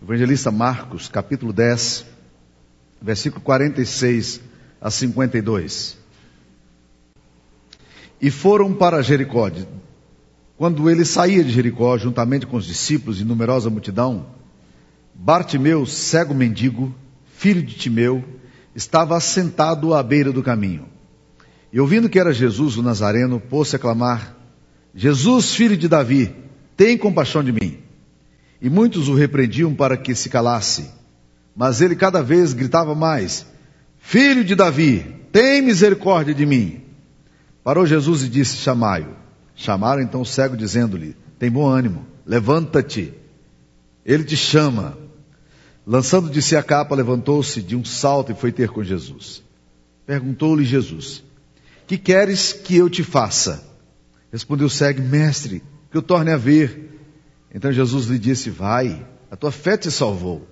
Evangelista Marcos, capítulo 10, versículo 46 a 52. E foram para Jericó. Quando ele saía de Jericó, juntamente com os discípulos e numerosa multidão, Bartimeu, cego mendigo, filho de Timeu, estava assentado à beira do caminho. E ouvindo que era Jesus o Nazareno, pôs-se a clamar: Jesus, filho de Davi, tem compaixão de mim. E muitos o repreendiam para que se calasse. Mas ele cada vez gritava mais: Filho de Davi, tem misericórdia de mim. Parou Jesus e disse: Chamai-o. Chamaram então o cego, dizendo-lhe: Tem bom ânimo, levanta-te. Ele te chama. Lançando de si a capa, levantou-se de um salto e foi ter com Jesus. Perguntou-lhe Jesus: Que queres que eu te faça? Respondeu o cego: Mestre, que eu torne a ver. Então Jesus lhe disse: Vai, a tua fé te salvou.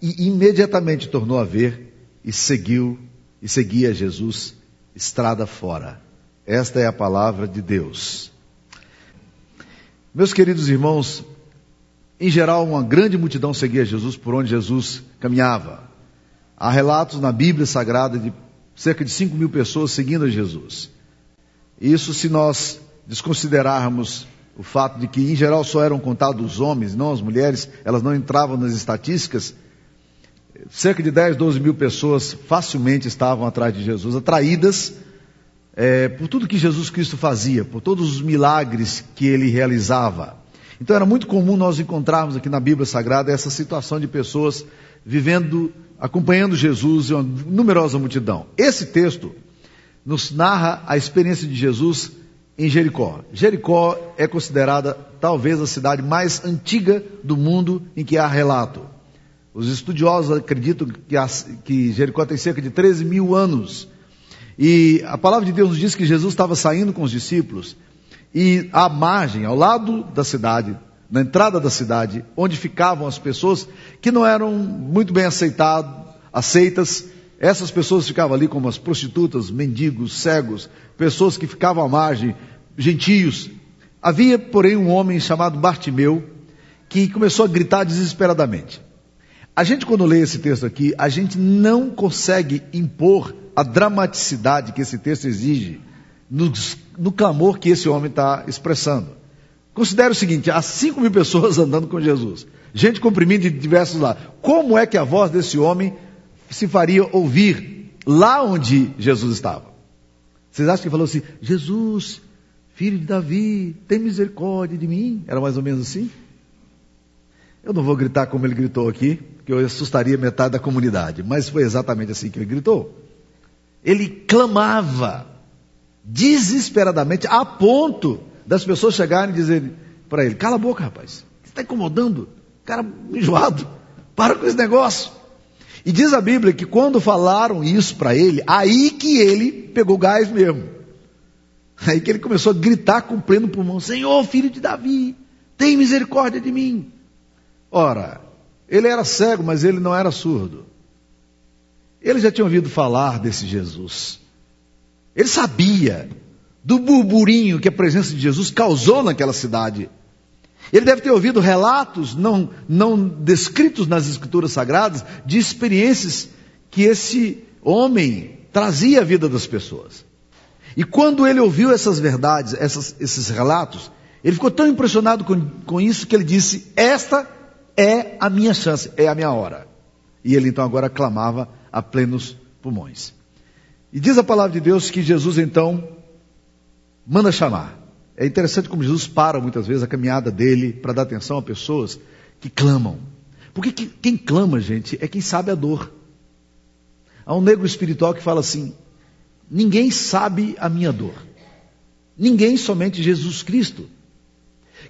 E imediatamente tornou a ver e seguiu e seguia Jesus estrada fora. Esta é a palavra de Deus. Meus queridos irmãos, em geral, uma grande multidão seguia Jesus por onde Jesus caminhava. Há relatos na Bíblia Sagrada de cerca de 5 mil pessoas seguindo Jesus. Isso se nós desconsiderarmos o fato de que, em geral, só eram contados os homens, não as mulheres, elas não entravam nas estatísticas. Cerca de 10, 12 mil pessoas facilmente estavam atrás de Jesus, atraídas é, por tudo que Jesus Cristo fazia, por todos os milagres que ele realizava. Então era muito comum nós encontrarmos aqui na Bíblia Sagrada essa situação de pessoas vivendo, acompanhando Jesus e uma numerosa multidão. Esse texto nos narra a experiência de Jesus em Jericó. Jericó é considerada talvez a cidade mais antiga do mundo em que há relato. Os estudiosos acreditam que, Jericó tem cerca de 13 mil anos. E a palavra de Deus nos diz que Jesus estava saindo com os discípulos e à margem, ao lado da cidade, na entrada da cidade, onde ficavam as pessoas que não eram muito bem aceitado, aceitas, essas pessoas ficavam ali como as prostitutas, mendigos, cegos, pessoas que ficavam à margem, gentios. Havia, porém, um homem chamado Bartimeu que começou a gritar desesperadamente. A gente, quando lê esse texto aqui, a gente não consegue impor a dramaticidade que esse texto exige no, no clamor que esse homem está expressando. Considere o seguinte: há 5 mil pessoas andando com Jesus, gente comprimindo de diversos lados. Como é que a voz desse homem se faria ouvir lá onde Jesus estava? Vocês acham que falou assim: Jesus, filho de Davi, tem misericórdia de mim? Era mais ou menos assim? Eu não vou gritar como ele gritou aqui, que eu assustaria metade da comunidade, mas foi exatamente assim que ele gritou. Ele clamava desesperadamente, a ponto das pessoas chegarem e dizerem para ele: Cala a boca, rapaz, você está incomodando, cara enjoado, para com esse negócio. E diz a Bíblia que quando falaram isso para ele, aí que ele pegou gás mesmo. Aí que ele começou a gritar com pleno pulmão: Senhor, filho de Davi, tem misericórdia de mim. Ora, ele era cego, mas ele não era surdo. Ele já tinha ouvido falar desse Jesus. Ele sabia do burburinho que a presença de Jesus causou naquela cidade. Ele deve ter ouvido relatos não, não descritos nas Escrituras Sagradas de experiências que esse homem trazia à vida das pessoas. E quando ele ouviu essas verdades, essas, esses relatos, ele ficou tão impressionado com, com isso que ele disse: Esta é a minha chance, é a minha hora. E ele então agora clamava a plenos pulmões. E diz a palavra de Deus que Jesus então manda chamar. É interessante como Jesus para muitas vezes a caminhada dele para dar atenção a pessoas que clamam. Porque quem clama, gente, é quem sabe a dor. Há um negro espiritual que fala assim: ninguém sabe a minha dor. Ninguém, somente Jesus Cristo.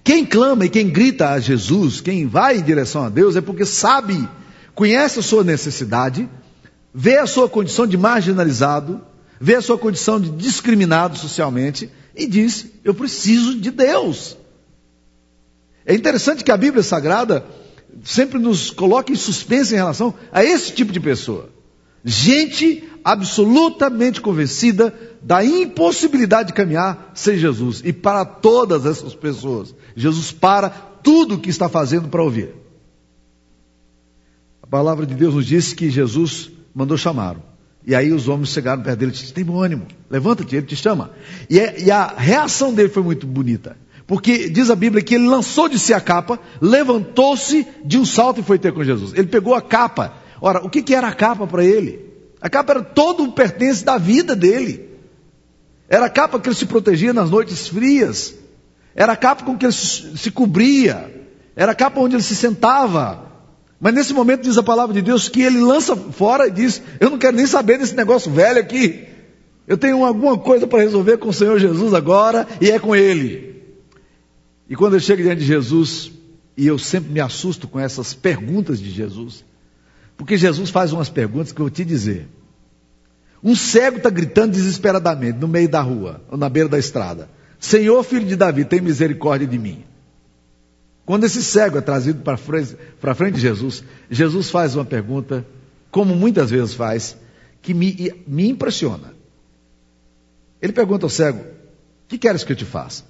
Quem clama e quem grita a Jesus, quem vai em direção a Deus, é porque sabe, conhece a sua necessidade, vê a sua condição de marginalizado, vê a sua condição de discriminado socialmente e diz: Eu preciso de Deus. É interessante que a Bíblia Sagrada sempre nos coloca em suspense em relação a esse tipo de pessoa. Gente absolutamente convencida da impossibilidade de caminhar sem Jesus. E para todas essas pessoas, Jesus para tudo o que está fazendo para ouvir. A palavra de Deus nos diz que Jesus mandou chamá-lo. E aí os homens chegaram perto dele e disseram: Tem bom ânimo, levanta-te, ele te chama. E, é, e a reação dele foi muito bonita. Porque diz a Bíblia que ele lançou de si a capa, levantou-se de um salto e foi ter com Jesus. Ele pegou a capa. Ora, o que, que era a capa para ele? A capa era todo o pertence da vida dele. Era a capa que ele se protegia nas noites frias. Era a capa com que ele se cobria. Era a capa onde ele se sentava. Mas nesse momento diz a palavra de Deus que ele lança fora e diz: Eu não quero nem saber desse negócio velho aqui. Eu tenho alguma coisa para resolver com o Senhor Jesus agora e é com Ele. E quando eu chego diante de Jesus, e eu sempre me assusto com essas perguntas de Jesus, porque Jesus faz umas perguntas que eu vou te dizer. Um cego está gritando desesperadamente no meio da rua, ou na beira da estrada: Senhor, filho de Davi, tem misericórdia de mim. Quando esse cego é trazido para frente, frente de Jesus, Jesus faz uma pergunta, como muitas vezes faz, que me, me impressiona. Ele pergunta ao cego: O que queres que eu te faça?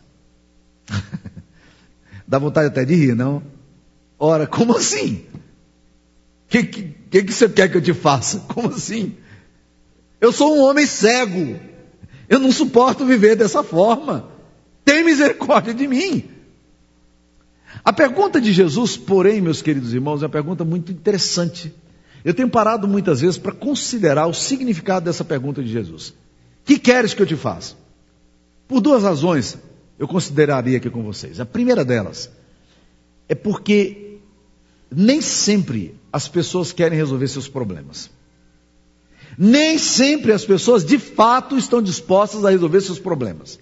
Dá vontade até de rir, não? Ora, como assim? O que, que, que você quer que eu te faça? Como assim? Eu sou um homem cego. Eu não suporto viver dessa forma. Tem misericórdia de mim. A pergunta de Jesus, porém, meus queridos irmãos, é uma pergunta muito interessante. Eu tenho parado muitas vezes para considerar o significado dessa pergunta de Jesus. Que queres que eu te faça? Por duas razões eu consideraria aqui com vocês. A primeira delas é porque nem sempre as pessoas querem resolver seus problemas. Nem sempre as pessoas de fato estão dispostas a resolver seus problemas.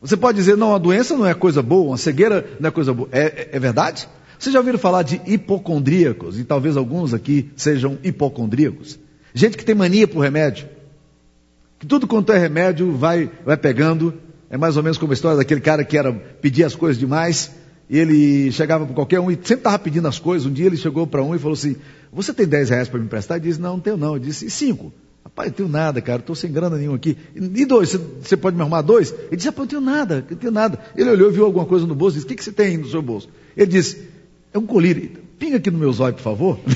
Você pode dizer, não, a doença não é coisa boa, uma cegueira não é coisa boa. É, é, é verdade? Vocês já ouviram falar de hipocondríacos, e talvez alguns aqui sejam hipocondríacos. Gente que tem mania por remédio. Que tudo quanto é remédio vai, vai pegando. É mais ou menos como a história daquele cara que era pedir as coisas demais, e ele chegava para qualquer um e sempre estava pedindo as coisas. Um dia ele chegou para um e falou assim: Você tem 10 reais para me emprestar? Ele disse: Não, não tenho não. Eu disse: E 5? Pai, eu tenho nada, cara, estou sem grana nenhuma aqui. E dois, você pode me arrumar dois? Ele disse, ah, pai, eu tenho nada, eu tenho nada. Ele olhou, viu alguma coisa no bolso, e disse, o que, que você tem aí no seu bolso? Ele disse, é um colírio. Pinga aqui no meu zóio, por favor.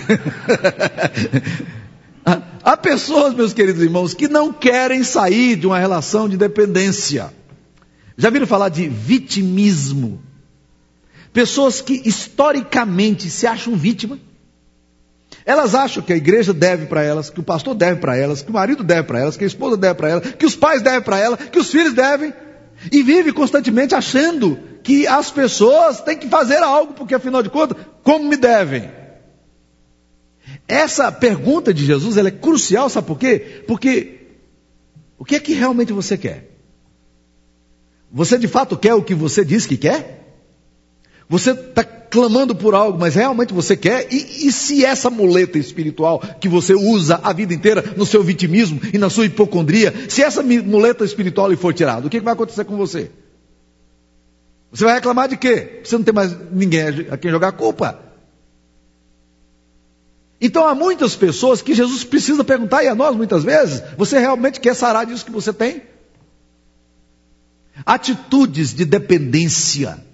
Há pessoas, meus queridos irmãos, que não querem sair de uma relação de dependência. Já viram falar de vitimismo? Pessoas que historicamente se acham vítima elas acham que a igreja deve para elas, que o pastor deve para elas, que o marido deve para elas, que a esposa deve para elas, que os pais devem para elas, que os filhos devem. E vive constantemente achando que as pessoas têm que fazer algo, porque afinal de contas, como me devem? Essa pergunta de Jesus é crucial, sabe por quê? Porque o que é que realmente você quer? Você de fato quer o que você diz que quer? Você está clamando por algo, mas realmente você quer? E, e, se essa muleta espiritual que você usa a vida inteira no seu vitimismo e na sua hipocondria, se essa muleta espiritual lhe for tirada, o que, que vai acontecer com você? Você vai reclamar de quê? Você não tem mais ninguém a quem jogar a culpa. Então há muitas pessoas que Jesus precisa perguntar, e a nós muitas vezes, você realmente quer sarar disso que você tem? Atitudes de dependência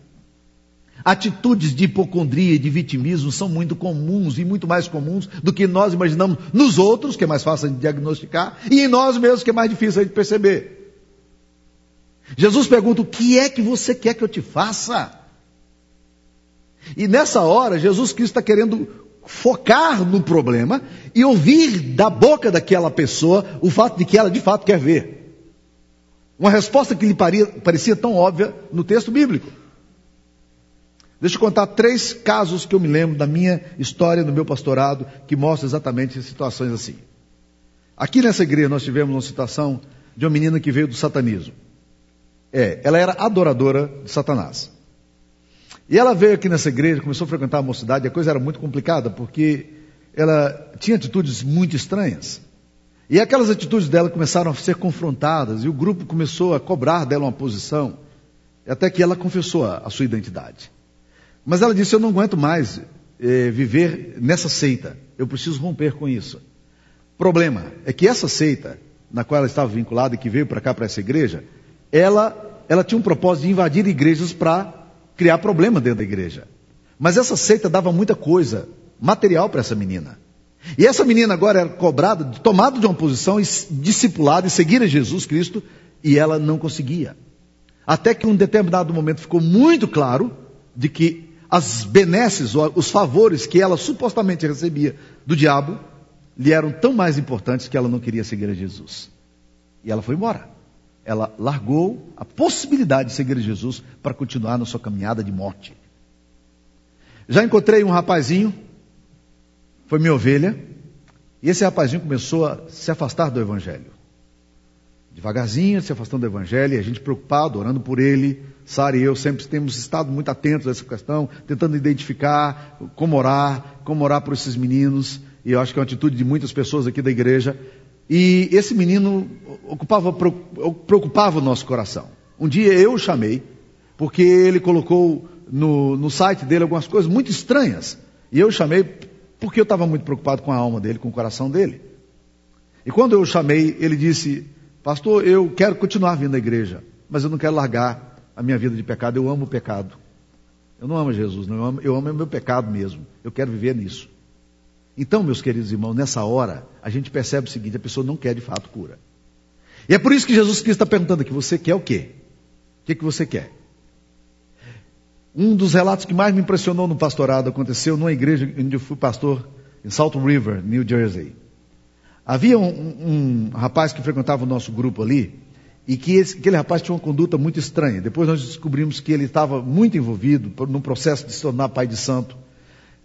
Atitudes de hipocondria e de vitimismo são muito comuns e muito mais comuns do que nós imaginamos nos outros, que é mais fácil de diagnosticar, e em nós mesmos, que é mais difícil de perceber. Jesus pergunta: O que é que você quer que eu te faça? E nessa hora, Jesus Cristo está querendo focar no problema e ouvir da boca daquela pessoa o fato de que ela de fato quer ver. Uma resposta que lhe parecia tão óbvia no texto bíblico. Deixa eu contar três casos que eu me lembro da minha história, do meu pastorado, que mostram exatamente situações assim. Aqui nessa igreja nós tivemos uma situação de uma menina que veio do satanismo. É, ela era adoradora de Satanás. E ela veio aqui nessa igreja, começou a frequentar a mocidade, e a coisa era muito complicada, porque ela tinha atitudes muito estranhas. E aquelas atitudes dela começaram a ser confrontadas, e o grupo começou a cobrar dela uma posição, até que ela confessou a, a sua identidade. Mas ela disse: Eu não aguento mais eh, viver nessa seita. Eu preciso romper com isso. Problema é que essa seita, na qual ela estava vinculada e que veio para cá, para essa igreja, ela, ela tinha um propósito de invadir igrejas para criar problema dentro da igreja. Mas essa seita dava muita coisa material para essa menina. E essa menina agora era cobrada, tomada de uma posição, discipulada e seguir a Jesus Cristo, e ela não conseguia. Até que um determinado momento ficou muito claro de que as benesses, os favores que ela supostamente recebia do diabo, lhe eram tão mais importantes que ela não queria seguir a Jesus. E ela foi embora. Ela largou a possibilidade de seguir a Jesus para continuar na sua caminhada de morte. Já encontrei um rapazinho, foi minha ovelha, e esse rapazinho começou a se afastar do Evangelho. Devagarzinho, se afastando do Evangelho, e a gente preocupado, orando por ele. Sara e eu sempre temos estado muito atentos a essa questão, tentando identificar como orar, como orar por esses meninos, e eu acho que é uma atitude de muitas pessoas aqui da igreja. E esse menino ocupava, preocupava o nosso coração. Um dia eu o chamei, porque ele colocou no, no site dele algumas coisas muito estranhas. E eu o chamei porque eu estava muito preocupado com a alma dele, com o coração dele. E quando eu o chamei, ele disse: Pastor, eu quero continuar vindo à igreja, mas eu não quero largar a minha vida de pecado. Eu amo o pecado. Eu não amo Jesus, não. Eu amo, eu amo o meu pecado mesmo. Eu quero viver nisso. Então, meus queridos irmãos, nessa hora, a gente percebe o seguinte: a pessoa não quer de fato cura. E é por isso que Jesus Cristo está perguntando aqui: você quer o quê? O que, que você quer? Um dos relatos que mais me impressionou no pastorado aconteceu numa igreja onde eu fui pastor, em Salt River, New Jersey. Havia um, um, rapaz que frequentava o nosso grupo ali, e que esse, aquele rapaz tinha uma conduta muito estranha. Depois nós descobrimos que ele estava muito envolvido no processo de se tornar pai de santo.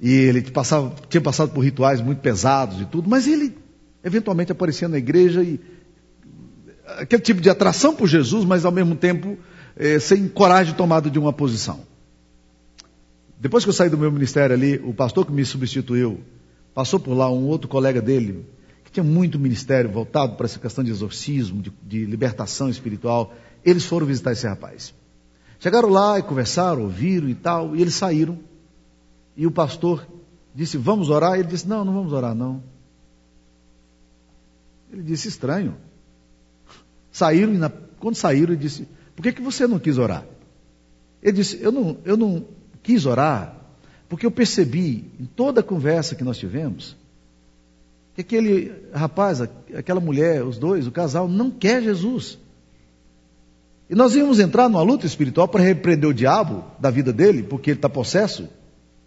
E ele passava, tinha passado por rituais muito pesados e tudo, mas ele eventualmente aparecia na igreja e aquele tipo de atração por Jesus, mas ao mesmo tempo eh, sem coragem de tomada de uma posição. Depois que eu saí do meu ministério ali, o pastor que me substituiu passou por lá um outro colega dele, que tinha muito ministério voltado para essa questão de exorcismo, de, de libertação espiritual. Eles foram visitar esse rapaz. Chegaram lá e conversaram, ouviram e tal, e eles saíram. E o pastor disse: Vamos orar? Ele disse: Não, não vamos orar, não. Ele disse: Estranho. Saíram, e na, quando saíram, ele disse: Por que, que você não quis orar? Ele disse: Eu não, eu não quis orar, porque eu percebi em toda a conversa que nós tivemos, que aquele rapaz, aquela mulher, os dois, o casal, não quer Jesus. E nós íamos entrar numa luta espiritual para repreender o diabo da vida dele, porque ele está possesso,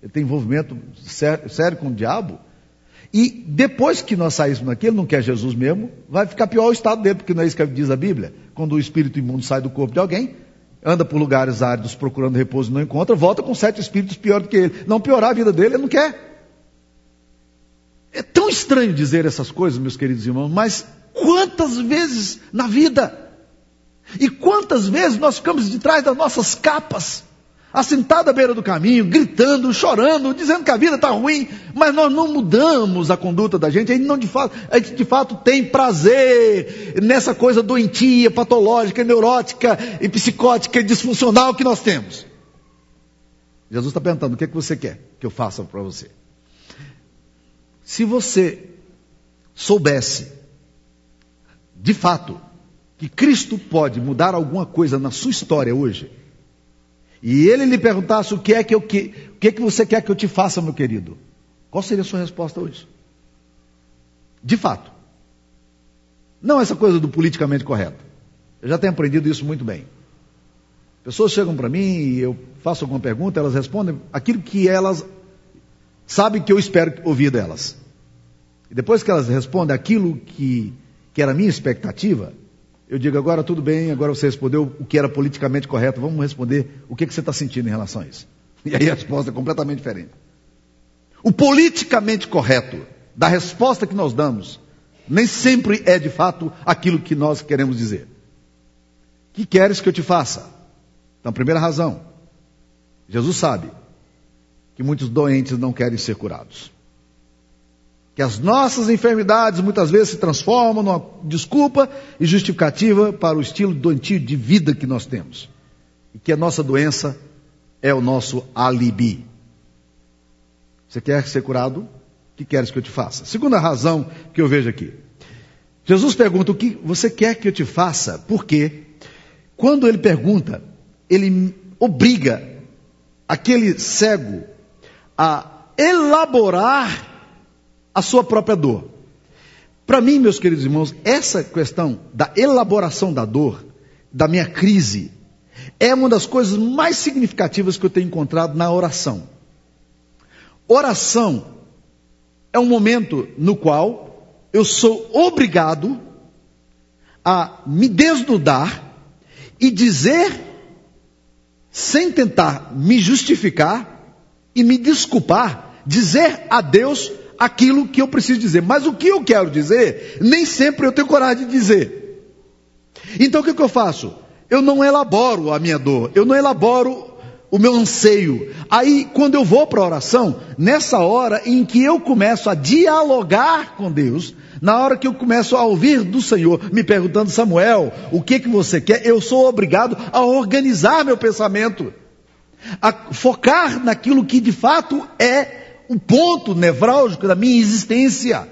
ele tem envolvimento sério, sério com o diabo. E depois que nós saíssemos daqui, ele não quer Jesus mesmo, vai ficar pior o estado dele, porque não é isso que diz a Bíblia. Quando o espírito imundo sai do corpo de alguém, anda por lugares áridos procurando repouso e não encontra, volta com sete espíritos pior do que ele. Não piorar a vida dele, ele não quer. É tão estranho dizer essas coisas, meus queridos irmãos, mas quantas vezes na vida, e quantas vezes nós ficamos de trás das nossas capas, assentado à beira do caminho, gritando, chorando, dizendo que a vida está ruim, mas nós não mudamos a conduta da gente, a gente, não de fato, a gente de fato tem prazer nessa coisa doentia, patológica, neurótica e psicótica e disfuncional que nós temos. Jesus está perguntando: o que, é que você quer que eu faça para você? Se você soubesse, de fato, que Cristo pode mudar alguma coisa na sua história hoje, e ele lhe perguntasse o que é que, eu, que, o que é que você quer que eu te faça, meu querido, qual seria a sua resposta hoje? De fato. Não essa coisa do politicamente correto. Eu já tenho aprendido isso muito bem. Pessoas chegam para mim e eu faço alguma pergunta, elas respondem aquilo que elas sabem que eu espero ouvir delas. E depois que elas respondem aquilo que, que era a minha expectativa, eu digo, agora tudo bem, agora você respondeu o que era politicamente correto, vamos responder o que, que você está sentindo em relação a isso. E aí a resposta é completamente diferente. O politicamente correto da resposta que nós damos nem sempre é de fato aquilo que nós queremos dizer. Que queres que eu te faça? Então, primeira razão, Jesus sabe que muitos doentes não querem ser curados que as nossas enfermidades muitas vezes se transformam numa desculpa e justificativa para o estilo doentio de vida que nós temos. E que a nossa doença é o nosso alibi. Você quer ser curado? O que queres que eu te faça? Segunda razão que eu vejo aqui. Jesus pergunta o que você quer que eu te faça, porque quando ele pergunta, ele obriga aquele cego a elaborar a sua própria dor. Para mim, meus queridos irmãos, essa questão da elaboração da dor, da minha crise, é uma das coisas mais significativas que eu tenho encontrado na oração. Oração é um momento no qual eu sou obrigado a me desnudar e dizer, sem tentar me justificar e me desculpar, dizer a Deus aquilo que eu preciso dizer. Mas o que eu quero dizer, nem sempre eu tenho coragem de dizer. Então o que, que eu faço? Eu não elaboro a minha dor, eu não elaboro o meu anseio. Aí, quando eu vou para a oração, nessa hora em que eu começo a dialogar com Deus, na hora que eu começo a ouvir do Senhor, me perguntando, Samuel, o que que você quer? Eu sou obrigado a organizar meu pensamento, focar naquilo que de fato é o ponto nevrálgico da minha existência.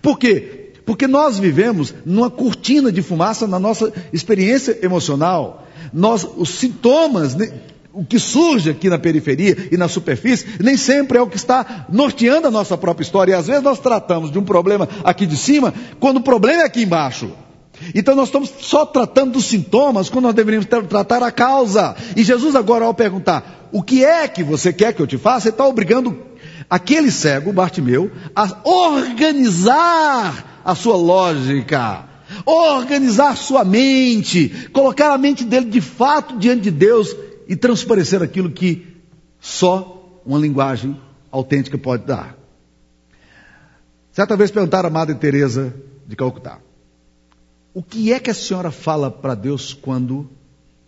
Por quê? Porque nós vivemos numa cortina de fumaça na nossa experiência emocional. Nós, os sintomas né, o que surge aqui na periferia e na superfície nem sempre é o que está norteando a nossa própria história. E às vezes nós tratamos de um problema aqui de cima, quando o problema é aqui embaixo. Então nós estamos só tratando dos sintomas, quando nós deveríamos tratar a causa. E Jesus agora ao perguntar, o que é que você quer que eu te faça? Ele está obrigando aquele cego, Bartimeu, a organizar a sua lógica, organizar sua mente, colocar a mente dele de fato diante de Deus e transparecer aquilo que só uma linguagem autêntica pode dar. Certa vez perguntaram a Madre Teresa de Calcutá: O que é que a senhora fala para Deus quando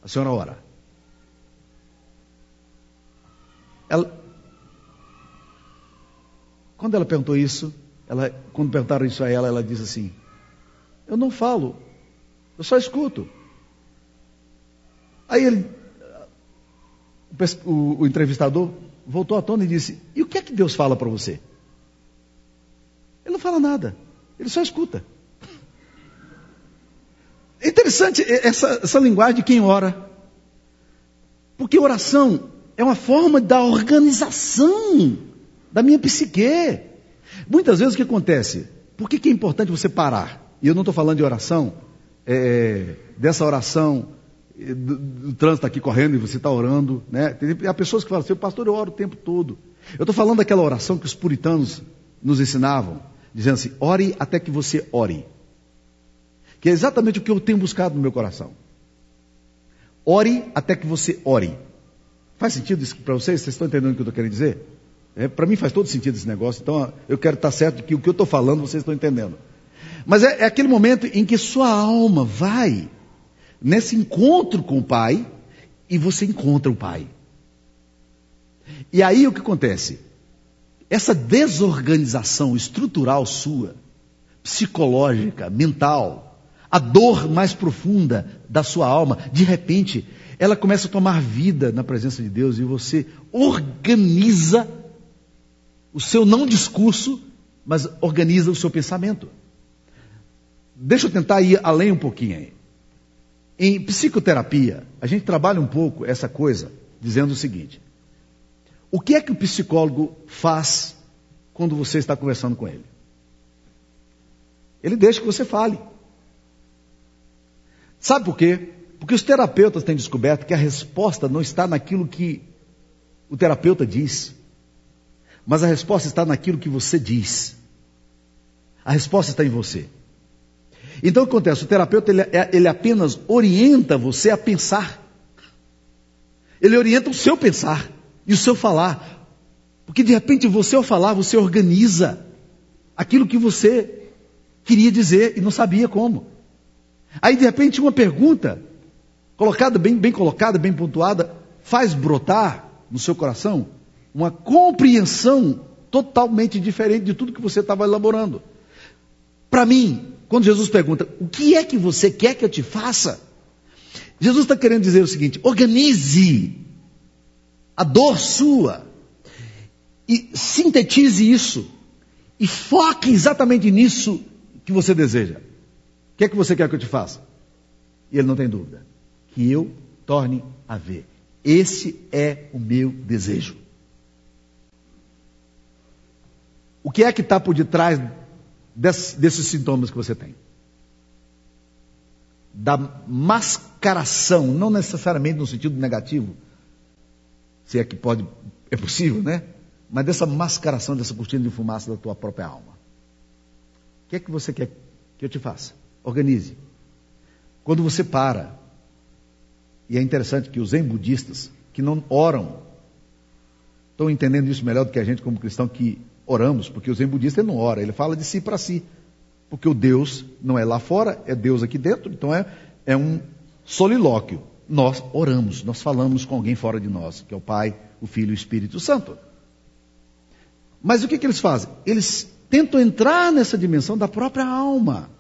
a senhora ora? Ela, quando ela perguntou isso, ela, quando perguntaram isso a ela, ela disse assim: Eu não falo, eu só escuto. Aí ele o, o entrevistador voltou à tona e disse: E o que é que Deus fala para você? Ele não fala nada, ele só escuta. É interessante essa, essa linguagem de quem ora. Porque oração é uma forma da organização da minha psique. Muitas vezes o que acontece? Por que, que é importante você parar? E eu não estou falando de oração, é, dessa oração o trânsito aqui correndo e você está orando, né? Há pessoas que falam assim, pastor, eu oro o tempo todo. Eu estou falando daquela oração que os puritanos nos ensinavam, dizendo assim, ore até que você ore. Que é exatamente o que eu tenho buscado no meu coração. Ore até que você ore. Faz sentido isso para vocês? Vocês estão entendendo o que eu estou querendo dizer? É, para mim faz todo sentido esse negócio, então eu quero estar certo que o que eu estou falando vocês estão entendendo. Mas é, é aquele momento em que sua alma vai nesse encontro com o Pai e você encontra o Pai. E aí o que acontece? Essa desorganização estrutural sua, psicológica, mental, a dor mais profunda da sua alma, de repente, ela começa a tomar vida na presença de Deus e você organiza o seu não discurso, mas organiza o seu pensamento. Deixa eu tentar ir além um pouquinho aí. Em psicoterapia, a gente trabalha um pouco essa coisa, dizendo o seguinte: o que é que o psicólogo faz quando você está conversando com ele? Ele deixa que você fale. Sabe por quê? Porque os terapeutas têm descoberto que a resposta não está naquilo que o terapeuta diz, mas a resposta está naquilo que você diz. A resposta está em você. Então o que acontece? O terapeuta ele, é, ele apenas orienta você a pensar. Ele orienta o seu pensar e o seu falar. Porque de repente você ao falar, você organiza aquilo que você queria dizer e não sabia como. Aí de repente uma pergunta, colocada bem, bem colocada, bem pontuada, faz brotar no seu coração uma compreensão totalmente diferente de tudo que você estava elaborando. Para mim, quando Jesus pergunta, o que é que você quer que eu te faça? Jesus está querendo dizer o seguinte: organize a dor sua e sintetize isso e foque exatamente nisso que você deseja. O que é que você quer que eu te faça? E ele não tem dúvida. Que eu torne a ver. Esse é o meu desejo. o que é que está por detrás desses, sintomas que você tem? Da mascaração, não necessariamente no sentido negativo, se é que pode, é possível, né? Mas dessa mascaração, dessa cortina de fumaça da tua própria alma. O que é que você quer que eu te faça? Organize. Quando você para, e é interessante que os zen budistas, que não oram, estão entendendo isso melhor do que a gente como cristão que oramos, porque o zen budista não ora, ele fala de si para si. Porque o Deus não é lá fora, é Deus aqui dentro, então é, é um solilóquio. Nós oramos, nós falamos com alguém fora de nós, que é o Pai, o Filho e o Espírito Santo. Mas o que, que eles fazem? Eles tentam entrar nessa dimensão da própria alma.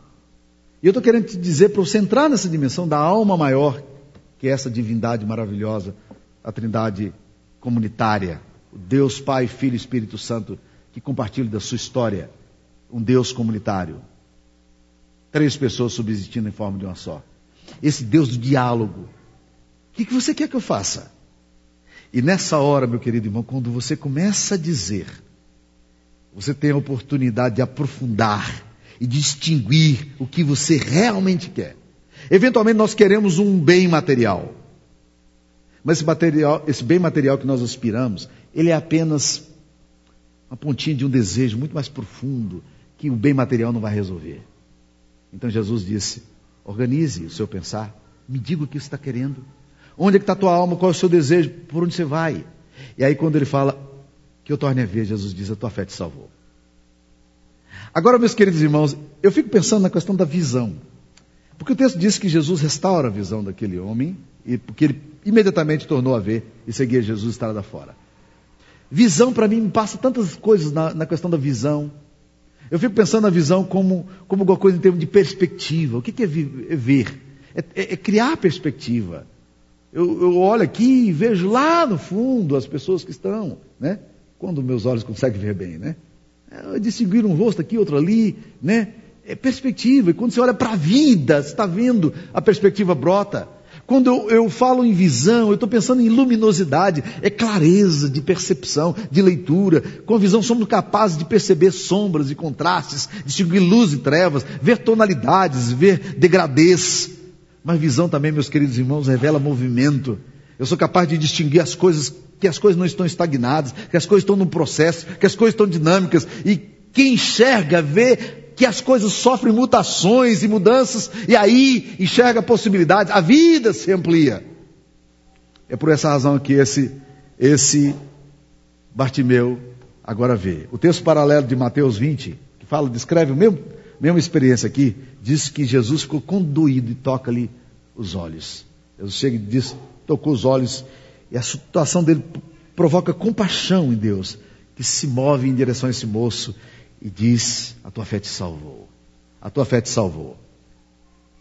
E eu estou querendo te dizer para você entrar nessa dimensão da alma maior, que é essa divindade maravilhosa, a trindade comunitária, o Deus Pai, Filho e Espírito Santo, que compartilha da sua história, um Deus comunitário. Três pessoas subsistindo em forma de uma só. Esse Deus do diálogo. O que, que você quer que eu faça? E nessa hora, meu querido irmão, quando você começa a dizer, você tem a oportunidade de aprofundar e distinguir o que você realmente quer. Eventualmente nós queremos um bem material. Mas esse, material, esse bem material que nós aspiramos, ele é apenas uma pontinha de um desejo muito mais profundo que o bem material não vai resolver. Então Jesus disse: organize o seu pensar, me diga o que você está querendo. Onde é que está a tua alma? Qual é o seu desejo? Por onde você vai? E aí quando ele fala que eu torne a ver, Jesus diz: a tua fé te salvou. Agora, meus queridos irmãos, eu fico pensando na questão da visão. Porque o texto diz que Jesus restaura a visão daquele homem, e porque ele imediatamente tornou a ver e seguia Jesus estrada fora. Visão, para mim, passa tantas coisas na, na, questão da visão. Eu fico pensando na visão como, como alguma coisa em termos de perspectiva. O que, que é, é, ver? É, é, é criar perspectiva. Eu, eu, olho aqui e vejo lá no fundo as pessoas que estão, né? Quando meus olhos conseguem ver bem, né? É, distinguir um rosto aqui, outro ali, né? É perspectiva. E quando você olha para a vida, você está vendo a perspectiva brota. Quando eu, eu falo em visão, eu estou pensando em luminosidade, é clareza de percepção, de leitura. Com a visão somos capazes de perceber sombras e contrastes, distinguir luz e trevas, ver tonalidades, ver degradês. Mas visão também, meus queridos irmãos, revela movimento. Eu sou capaz de distinguir as coisas, que as coisas não estão estagnadas, que as coisas estão no processo, que as coisas estão dinâmicas. E quem enxerga, vê que as coisas sofrem mutações e mudanças, e aí enxerga possibilidades, a vida se amplia. É por essa razão que esse, esse Bartimeu agora vê. O texto paralelo de Mateus 20, que fala, descreve a mesma, mesma experiência aqui, diz que Jesus ficou conduído e toca-lhe os olhos. Jesus chega e diz, tocou os olhos, e a situação dele provoca compaixão em Deus, que se move em direção a esse moço e diz: A tua fé te salvou. A tua fé te salvou.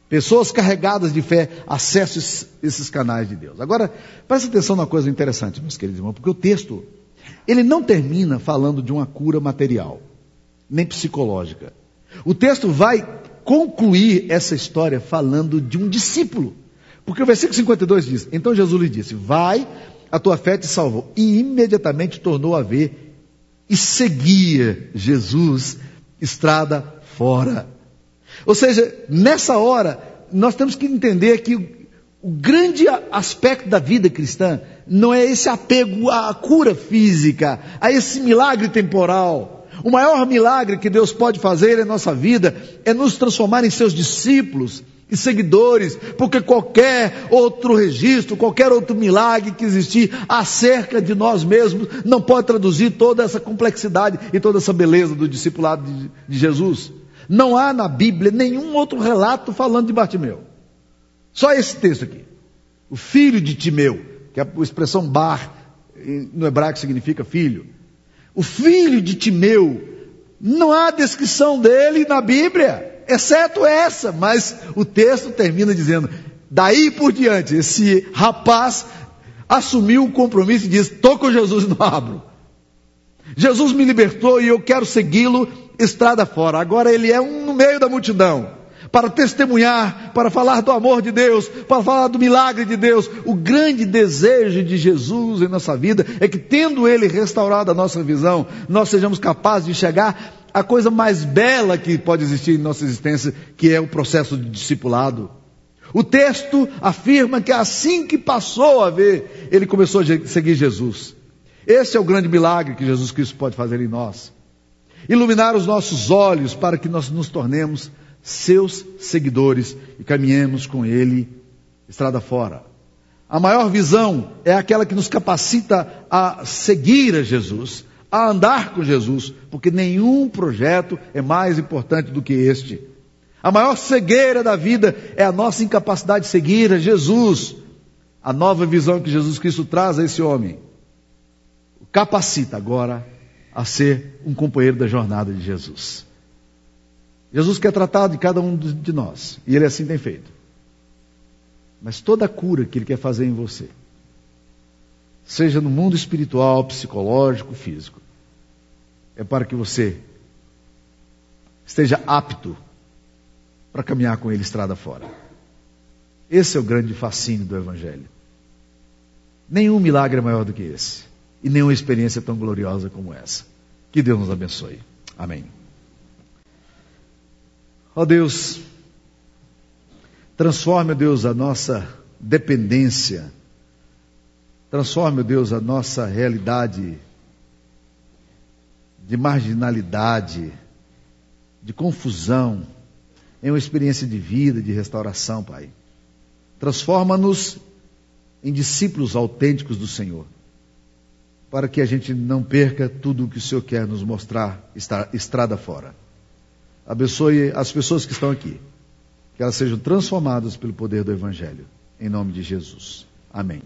Pessoas carregadas de fé acessam esses canais de Deus. Agora, preste atenção numa coisa interessante, meus queridos irmãos, porque o texto, ele não termina falando de uma cura material, nem psicológica. O texto vai concluir essa história falando de um discípulo. Porque o versículo 52 diz: Então Jesus lhe disse: Vai, a tua fé te salvou. E imediatamente tornou a ver e seguia Jesus estrada fora. Ou seja, nessa hora, nós temos que entender que o grande aspecto da vida cristã não é esse apego à cura física, a esse milagre temporal. O maior milagre que Deus pode fazer em nossa vida é nos transformar em seus discípulos, e seguidores, porque qualquer outro registro, qualquer outro milagre que existir acerca de nós mesmos não pode traduzir toda essa complexidade e toda essa beleza do discipulado de, de Jesus. Não há na Bíblia nenhum outro relato falando de Bartimeu. Só esse texto aqui. O filho de Timeu, que é a expressão bar, no hebraico significa filho. O filho de Timeu, não há descrição dele na Bíblia exceto essa, mas o texto termina dizendo: daí por diante, esse rapaz assumiu o compromisso e disse: estou com Jesus no abro. Jesus me libertou e eu quero segui-lo estrada fora. Agora ele é um no meio da multidão. Para testemunhar, para falar do amor de Deus, para falar do milagre de Deus. O grande desejo de Jesus em nossa vida é que, tendo Ele restaurado a nossa visão, nós sejamos capazes de chegar à coisa mais bela que pode existir em nossa existência, que é o processo de discipulado. O texto afirma que assim que passou a ver, ele começou a seguir Jesus. Esse é o grande milagre que Jesus Cristo pode fazer em nós. Iluminar os nossos olhos para que nós nos tornemos seus seguidores e caminhemos com Ele estrada fora. A maior visão é aquela que nos capacita a seguir a Jesus, a andar com Jesus, porque nenhum projeto é mais importante do que este. A maior cegueira da vida é a nossa incapacidade de seguir a Jesus. A nova visão que Jesus Cristo traz a esse homem capacita agora a ser um companheiro da jornada de Jesus. Jesus quer tratar de cada um de nós, e ele assim tem feito. Mas toda cura que ele quer fazer em você, seja no mundo espiritual, psicológico, físico, é para que você esteja apto para caminhar com ele estrada fora. Esse é o grande fascínio do Evangelho. Nenhum milagre é maior do que esse. E nenhuma experiência tão gloriosa como essa. Que Deus nos abençoe. Amém. Ó oh Deus, transforme, Deus, a nossa dependência. Transforme, Deus, a nossa realidade de marginalidade, de confusão, em uma experiência de vida, de restauração, Pai. Transforma-nos em discípulos autênticos do Senhor, para que a gente não perca tudo o que o Senhor quer nos mostrar estrada fora. Abençoe as pessoas que estão aqui. Que elas sejam transformadas pelo poder do Evangelho. Em nome de Jesus. Amém.